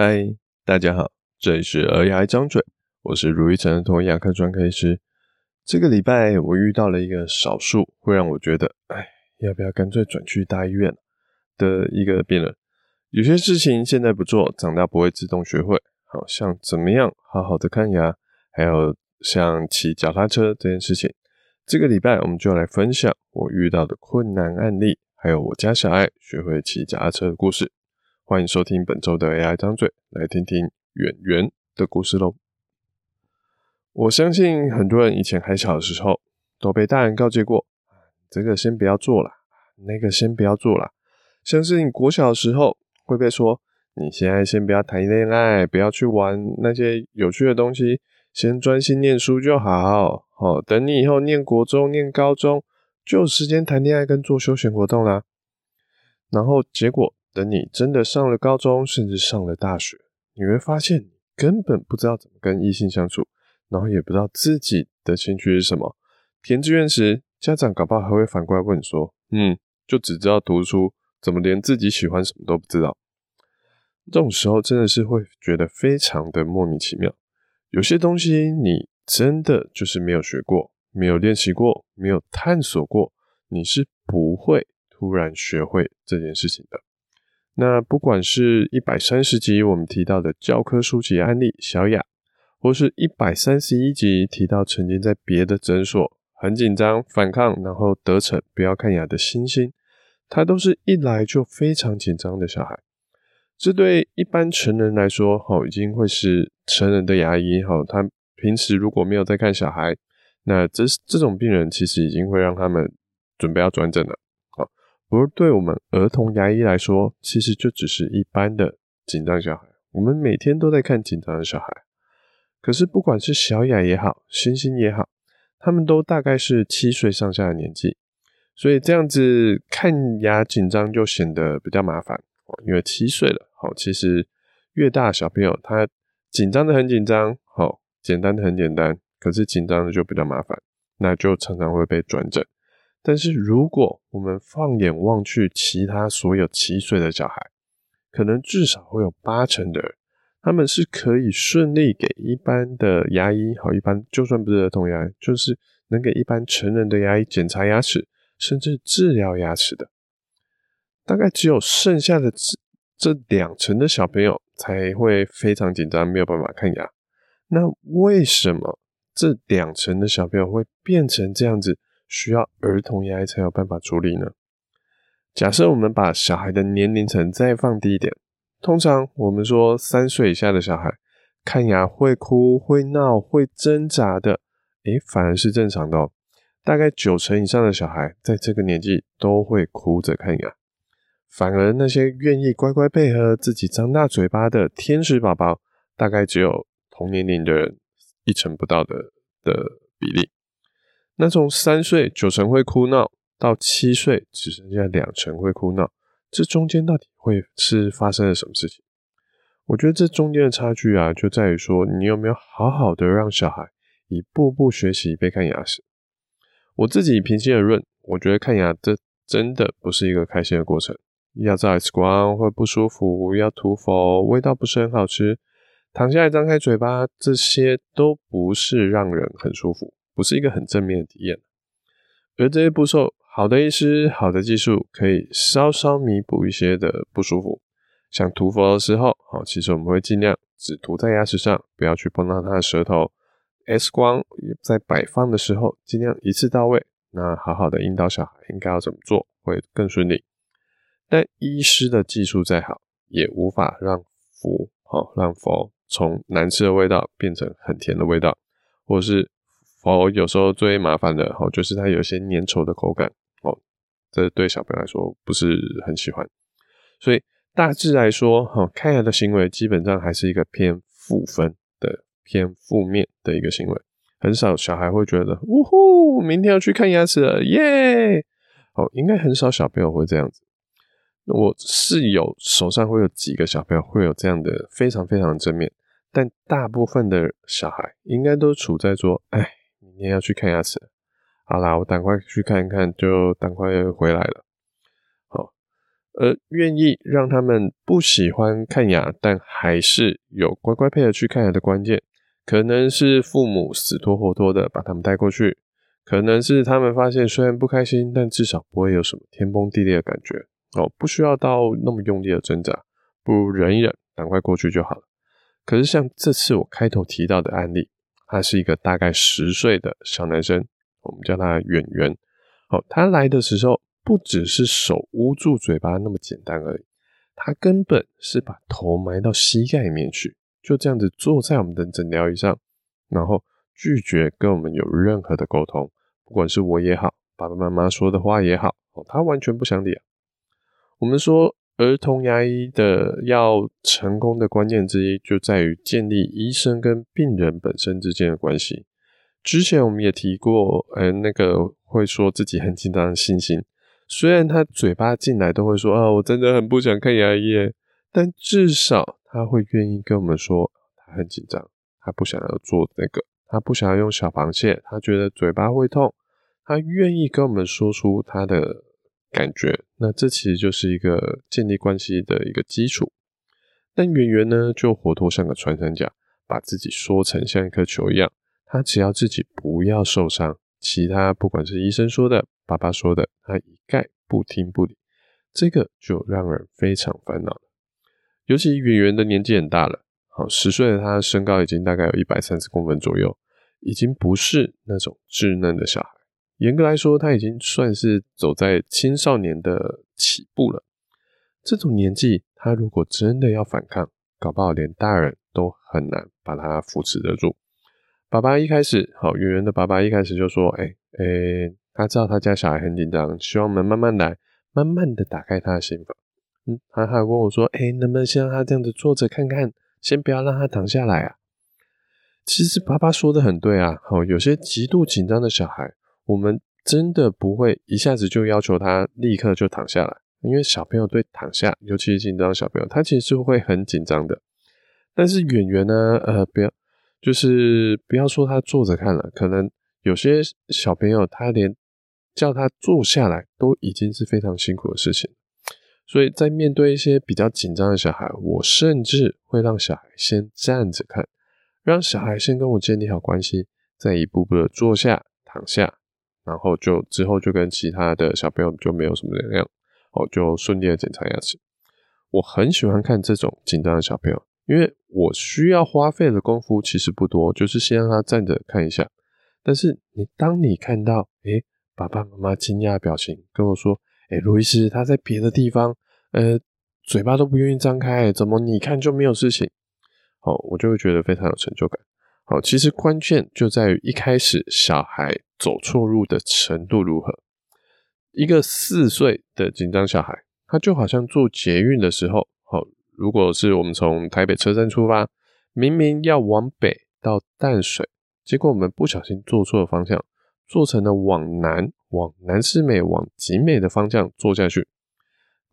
嗨，大家好，这里是儿牙一张嘴，我是如意成儿童牙科专科医师。这个礼拜我遇到了一个少数会让我觉得，哎，要不要干脆转去大医院的一个病人。有些事情现在不做，长大不会自动学会。好像怎么样好好的看牙，还有像骑脚踏车这件事情。这个礼拜我们就来分享我遇到的困难案例，还有我家小爱学会骑脚踏车的故事。欢迎收听本周的 AI 张嘴，来听听圆圆的故事喽。我相信很多人以前还小的时候，都被大人告诫过，这个先不要做了，那个先不要做了。”相信国小的时候会被说，你现在先不要谈恋爱，不要去玩那些有趣的东西，先专心念书就好。哦，等你以后念国中、念高中，就有时间谈恋爱跟做休闲活动啦。然后结果。等你真的上了高中，甚至上了大学，你会发现你根本不知道怎么跟异性相处，然后也不知道自己的兴趣是什么。填志愿时，家长搞不好还会反过来问说：“嗯，就只知道读书，怎么连自己喜欢什么都不知道？”这种时候真的是会觉得非常的莫名其妙。有些东西你真的就是没有学过，没有练习过，没有探索过，你是不会突然学会这件事情的。那不管是一百三十集我们提到的教科书级案例小雅，或是一百三十一集提到曾经在别的诊所很紧张反抗，然后得逞不要看牙的星星，他都是一来就非常紧张的小孩。这对一般成人来说，齁已经会是成人的牙医，齁他平时如果没有在看小孩，那这这种病人其实已经会让他们准备要转诊了。不过，对我们儿童牙医来说，其实就只是一般的紧张小孩。我们每天都在看紧张的小孩。可是，不管是小雅也好，星星也好，他们都大概是七岁上下的年纪，所以这样子看牙紧张就显得比较麻烦。因为七岁了，好，其实越大小朋友他紧张的很紧张，好，简单的很简单，可是紧张的就比较麻烦，那就常常会被转诊。但是如果我们放眼望去，其他所有七岁的小孩，可能至少会有八成的人，他们是可以顺利给一般的牙医，好，一般就算不是儿童牙医，就是能给一般成人的牙医检查牙齿，甚至治疗牙齿的。大概只有剩下的这这两成的小朋友才会非常紧张，没有办法看牙。那为什么这两成的小朋友会变成这样子？需要儿童牙医才有办法处理呢？假设我们把小孩的年龄层再放低一点，通常我们说三岁以下的小孩看牙会哭、会闹、会挣扎的，诶，反而是正常的哦。大概九成以上的小孩在这个年纪都会哭着看牙，反而那些愿意乖乖配合自己张大嘴巴的天使宝宝，大概只有同年龄的人一成不到的的比例。那从三岁九成会哭闹，到七岁只剩下两成会哭闹，这中间到底会是发生了什么事情？我觉得这中间的差距啊，就在于说你有没有好好的让小孩一步步学习被看牙齿。我自己平心而论，我觉得看牙这真的不是一个开心的过程，要照 X 光会不舒服，要涂氟，味道不是很好吃，躺下来张开嘴巴，这些都不是让人很舒服。不是一个很正面的体验，而这些步骤，好的医师、好的技术可以稍稍弥补一些的不舒服。像涂氟的时候，好，其实我们会尽量只涂在牙齿上，不要去碰到他的舌头。X 光在摆放的时候，尽量一次到位。那好好的引导小孩应该要怎么做会更顺利。但医师的技术再好，也无法让氟好让氟从难吃的味道变成很甜的味道，或是。哦，有时候最麻烦的哦，就是它有些粘稠的口感哦，这对小朋友来说不是很喜欢。所以大致来说，哈，看牙的行为基本上还是一个偏负分的、偏负面的一个行为。很少小孩会觉得，呜呼，明天要去看牙齿了，耶！哦，应该很少小朋友会这样子。我是有手上会有几个小朋友会有这样的非常非常正面，但大部分的小孩应该都处在说，哎。你也要去看牙齿，好啦，我赶快去看一看，就赶快回来了。好，而愿意让他们不喜欢看牙，但还是有乖乖配合去看牙的关键，可能是父母死拖活拖的把他们带过去，可能是他们发现虽然不开心，但至少不会有什么天崩地裂的感觉哦，不需要到那么用力的挣扎，不如忍一忍，赶快过去就好了。可是像这次我开头提到的案例，他是一个大概十岁的小男生，我们叫他圆圆。哦，他来的时候不只是手捂住嘴巴那么简单而已，他根本是把头埋到膝盖里面去，就这样子坐在我们的诊疗椅上，然后拒绝跟我们有任何的沟通，不管是我也好，爸爸妈妈说的话也好，哦，他完全不想理。我们说。儿童牙医的要成功的关键之一，就在于建立医生跟病人本身之间的关系。之前我们也提过，呃，那个会说自己很紧张的信心，虽然他嘴巴进来都会说啊，我真的很不想看牙医，但至少他会愿意跟我们说他很紧张，他不想要做那个，他不想要用小螃蟹，他觉得嘴巴会痛，他愿意跟我们说出他的。感觉，那这其实就是一个建立关系的一个基础。但圆圆呢，就活脱像个穿山甲，把自己缩成像一颗球一样。他只要自己不要受伤，其他不管是医生说的、爸爸说的，他一概不听不理。这个就让人非常烦恼。尤其圆圆的年纪很大了，好，十岁的他身高已经大概有一百三十公分左右，已经不是那种稚嫩的小孩。严格来说，他已经算是走在青少年的起步了。这种年纪，他如果真的要反抗，搞不好连大人都很难把他扶持得住。爸爸一开始，好，圆圆的爸爸一开始就说：“哎、欸、哎、他知道他家小孩很紧张，希望我们慢慢来，慢慢的打开他的心房。”嗯，他还问我说：“哎、能不能先让他这样子坐着看看，先不要让他躺下来啊？”其实爸爸说的很对啊，好，有些极度紧张的小孩。我们真的不会一下子就要求他立刻就躺下来，因为小朋友对躺下，尤其是紧张小朋友，他其实是会很紧张的。但是演员呢，呃，不要，就是不要说他坐着看了，可能有些小朋友他连叫他坐下来都已经是非常辛苦的事情。所以在面对一些比较紧张的小孩，我甚至会让小孩先站着看，让小孩先跟我建立好关系，再一步步的坐下、躺下。然后就之后就跟其他的小朋友就没有什么两样，哦，就顺利的检查牙齿。我很喜欢看这种紧张的小朋友，因为我需要花费的功夫其实不多，就是先让他站着看一下。但是你当你看到，诶，爸爸妈妈惊讶的表情，跟我说，诶，卢医师他在别的地方，呃，嘴巴都不愿意张开，怎么你看就没有事情？哦，我就会觉得非常有成就感。好，其实关键就在于一开始小孩走错路的程度如何。一个四岁的紧张小孩，他就好像坐捷运的时候，好，如果是我们从台北车站出发，明明要往北到淡水，结果我们不小心坐错了方向，坐成了往南，往南势美、往集美的方向坐下去。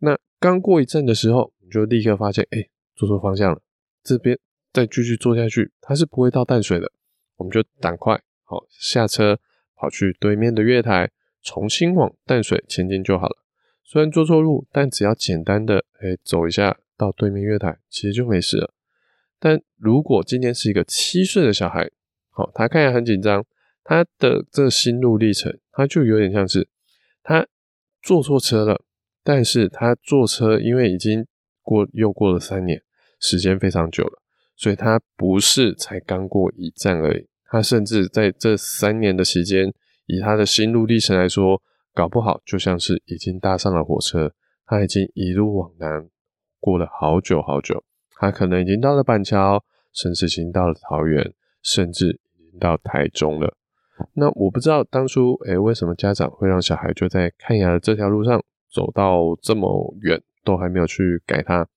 那刚过一站的时候，你就立刻发现，哎，坐错方向了，这边。再继续坐下去，它是不会到淡水的。我们就赶快好下车，跑去对面的月台，重新往淡水前进就好了。虽然坐错路，但只要简单的哎、走一下到对面月台，其实就没事了。但如果今天是一个七岁的小孩，好，他看起来很紧张，他的这心路历程，他就有点像是他坐错车了，但是他坐车因为已经过又过了三年，时间非常久了。所以他不是才刚过一站而已，他甚至在这三年的时间，以他的心路历程来说，搞不好就像是已经搭上了火车，他已经一路往南过了好久好久，他可能已经到了板桥，甚至已经到了桃园，甚至已经到台中了。那我不知道当初，诶、为什么家长会让小孩就在看牙的这条路上走到这么远，都还没有去改它？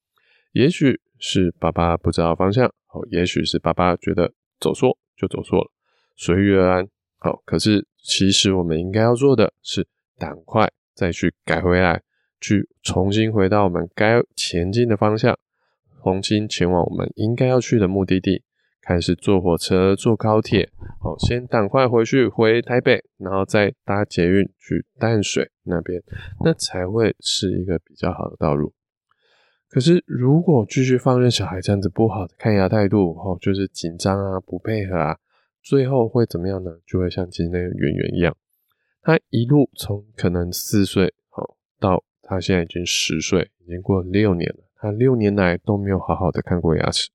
也许。是爸爸不知道方向，好，也许是爸爸觉得走错就走错了，随遇而安。好，可是其实我们应该要做的是赶快再去改回来，去重新回到我们该前进的方向，重新前往我们应该要去的目的地，开始坐火车、坐高铁，哦，先赶快回去回台北，然后再搭捷运去淡水那边，那才会是一个比较好的道路。可是如果继续放任小孩这样子不好的看牙态度，哦，就是紧张啊、不配合啊，最后会怎么样呢？就会像今天的圆圆一样，他一路从可能四岁，哦，到他现在已经十岁，已经过了六年了，他六年来都没有好好的看过牙齿。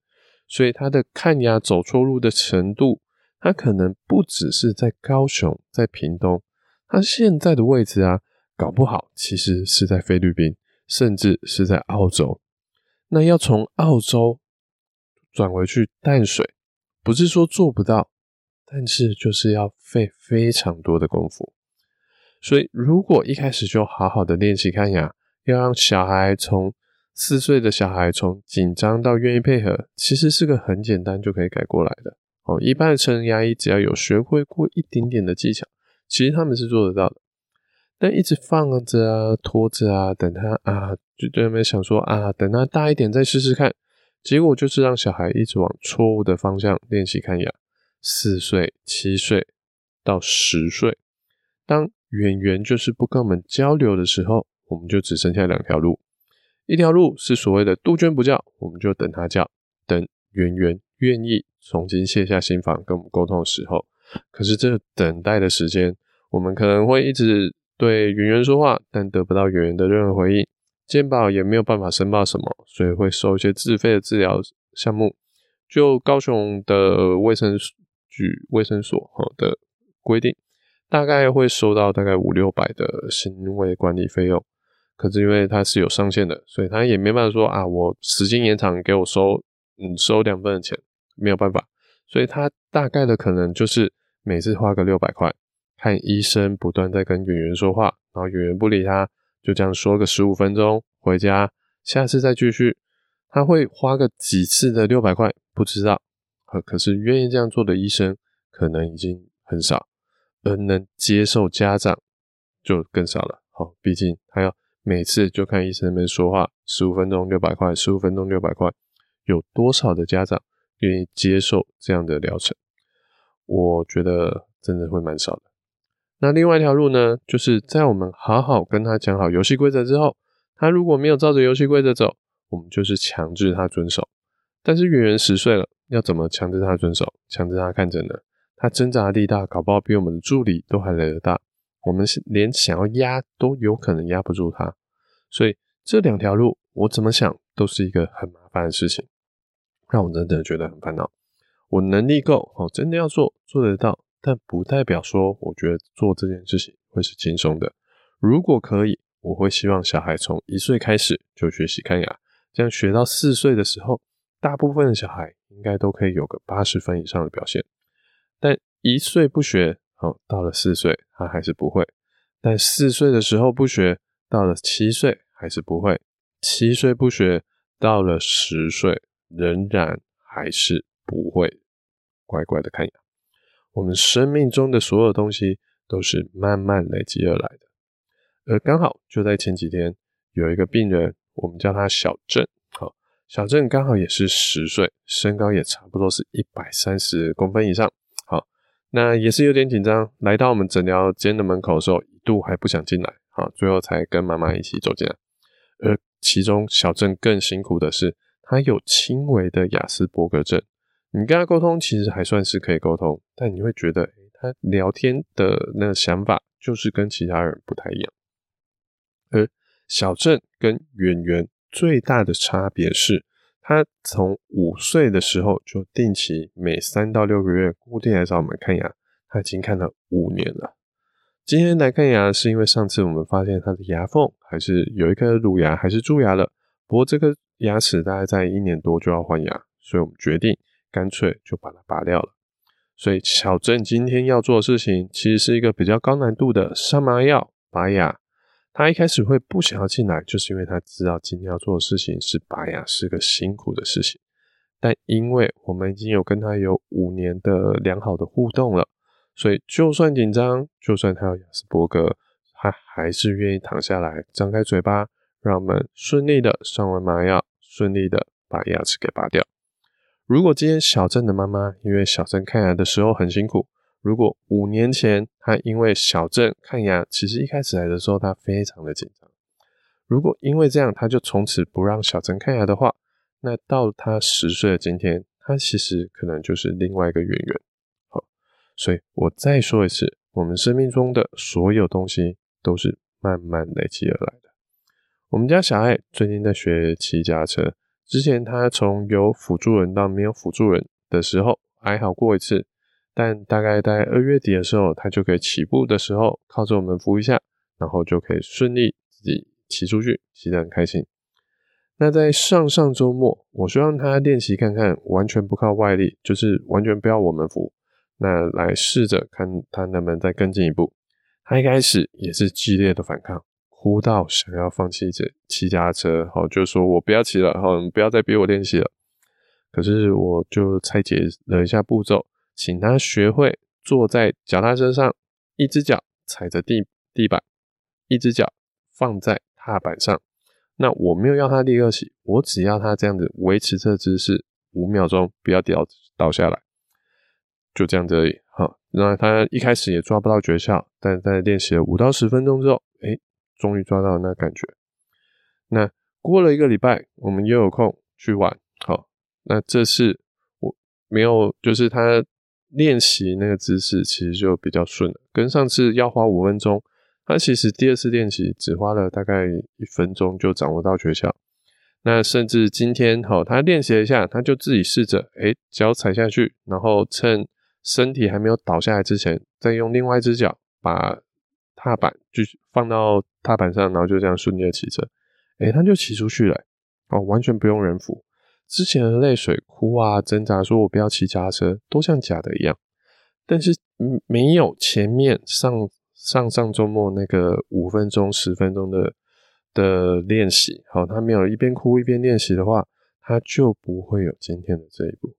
所以他的看牙走错路的程度，他可能不只是在高雄，在屏东，他现在的位置啊，搞不好其实是在菲律宾，甚至是在澳洲。那要从澳洲转回去淡水，不是说做不到，但是就是要费非常多的功夫。所以如果一开始就好好的练习看牙，要让小孩从四岁的小孩从紧张到愿意配合，其实是个很简单就可以改过来的。哦，一般的成人牙医只要有学会过一点点的技巧，其实他们是做得到的。但一直放着啊，拖着啊，等他啊，就在那边想说啊，等他大一点再试试看。结果就是让小孩一直往错误的方向练习看牙。四岁、七岁到十岁，当圆圆就是不跟我们交流的时候，我们就只剩下两条路。一条路是所谓的杜鹃不叫，我们就等他叫，等圆圆愿意重新卸下心防跟我们沟通的时候。可是这等待的时间，我们可能会一直对圆圆说话，但得不到圆圆的任何回应，健保也没有办法申报什么，所以会收一些自费的治疗项目。就高雄的卫生局卫生所好的规定，大概会收到大概五六百的行为管理费用。可是因为它是有上限的，所以他也没办法说啊，我时间延长给我收，嗯，收两份的钱，没有办法。所以他大概的可能就是每次花个六百块，看医生不断在跟演员说话，然后演员不理他，就这样说个十五分钟，回家，下次再继续。他会花个几次的六百块，不知道。可可是愿意这样做的医生可能已经很少，而能接受家长就更少了。好，毕竟他要。每次就看医生那边说话，十五分钟六百块，十五分钟六百块，有多少的家长愿意接受这样的疗程？我觉得真的会蛮少的。那另外一条路呢，就是在我们好好跟他讲好游戏规则之后，他如果没有照着游戏规则走，我们就是强制他遵守。但是圆圆十岁了，要怎么强制他遵守？强制他看诊呢？他挣扎力大，搞不好比我们的助理都还来得大。我们是连想要压都有可能压不住他，所以这两条路我怎么想都是一个很麻烦的事情，让我真的觉得很烦恼。我能力够，哦，真的要做做得到，但不代表说我觉得做这件事情会是轻松的。如果可以，我会希望小孩从一岁开始就学习看牙，这样学到四岁的时候，大部分的小孩应该都可以有个八十分以上的表现。但一岁不学，哦，到了四岁，他还是不会；但四岁的时候不学，到了七岁还是不会；七岁不学，到了十岁仍然还是不会。乖乖的看牙，我们生命中的所有东西都是慢慢累积而来的。而刚好就在前几天，有一个病人，我们叫他小郑。好，小郑刚好也是十岁，身高也差不多是一百三十公分以上。好那也是有点紧张，来到我们诊疗间的门口的时候，一度还不想进来，好，最后才跟妈妈一起走进来。而其中小郑更辛苦的是，他有轻微的亚斯伯格症。你跟他沟通其实还算是可以沟通，但你会觉得，他聊天的那个想法就是跟其他人不太一样。而小郑跟圆圆最大的差别是。他从五岁的时候就定期每三到六个月固定来找我们看牙，他已经看了五年了。今天来看牙是因为上次我们发现他的牙缝还是有一颗乳牙还是蛀牙了，不过这颗牙齿大概在一年多就要换牙，所以我们决定干脆就把它拔掉了。所以小郑今天要做的事情其实是一个比较高难度的上麻药拔牙。他一开始会不想要进来，就是因为他知道今天要做的事情是拔牙，是个辛苦的事情。但因为我们已经有跟他有五年的良好的互动了，所以就算紧张，就算他有雅斯伯格，他还是愿意躺下来，张开嘴巴，让我们顺利的上完麻药，顺利的把牙齿给拔掉。如果今天小郑的妈妈因为小郑看牙的时候很辛苦，如果五年前她因为小郑看牙，其实一开始来的时候她非常的紧张，如果因为这样她就从此不让小郑看牙的话，那到她十岁的今天，她其实可能就是另外一个圆圆。好，所以我再说一次，我们生命中的所有东西都是慢慢累积而来的。我们家小爱最近在学骑脚车。之前他从有辅助轮到没有辅助轮的时候，还好过一次，但大概在二月底的时候，他就可以起步的时候，靠着我们扶一下，然后就可以顺利自己骑出去，骑得很开心。那在上上周末，我希望他练习看看，完全不靠外力，就是完全不要我们扶，那来试着看他能不能再更进一步。他一开始也是激烈的反抗。哭到想要放弃这骑家车，好，就说我不要骑了，好，你不要再逼我练习了。可是我就拆解了一下步骤，请他学会坐在脚踏车上，一只脚踩着地地板，一只脚放在踏板上。那我没有要他立刻起，我只要他这样子维持这姿势五秒钟，不要掉倒下来，就这样子而已。好，那他一开始也抓不到诀窍，但在练习了五到十分钟之后，终于抓到那感觉。那过了一个礼拜，我们又有空去玩。好，那这次我没有，就是他练习那个姿势，其实就比较顺了。跟上次要花五分钟，他其实第二次练习只花了大概一分钟就掌握到诀窍。那甚至今天，好，他练习了一下，他就自己试着，诶，脚踩下去，然后趁身体还没有倒下来之前，再用另外一只脚把。踏板就放到踏板上，然后就这样顺利的骑车，诶、他就骑出去了，哦，完全不用人扶。之前的泪水哭啊、挣扎，说我不要骑脚踏车，都像假的一样。但是，没有前面上上上周末那个五分钟、十分钟的的练习，好，他没有一边哭一边练习的话，他就不会有今天的这一步。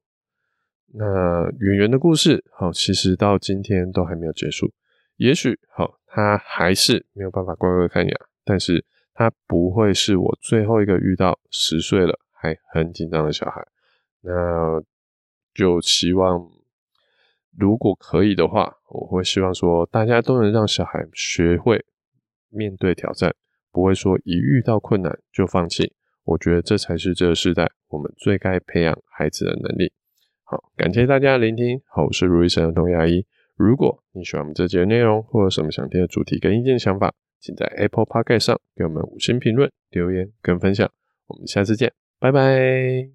那圆圆的故事，好，其实到今天都还没有结束。也许，好。他还是没有办法乖乖看牙，但是他不会是我最后一个遇到十岁了还很紧张的小孩。那就希望，如果可以的话，我会希望说，大家都能让小孩学会面对挑战，不会说一遇到困难就放弃。我觉得这才是这个时代我们最该培养孩子的能力。好，感谢大家聆听。好，我是如意生儿童牙医。如果你喜欢我们这节内容，或有什么想听的主题跟意见想法，请在 Apple p o c k e t 上给我们五星评论、留言跟分享。我们下次见，拜拜。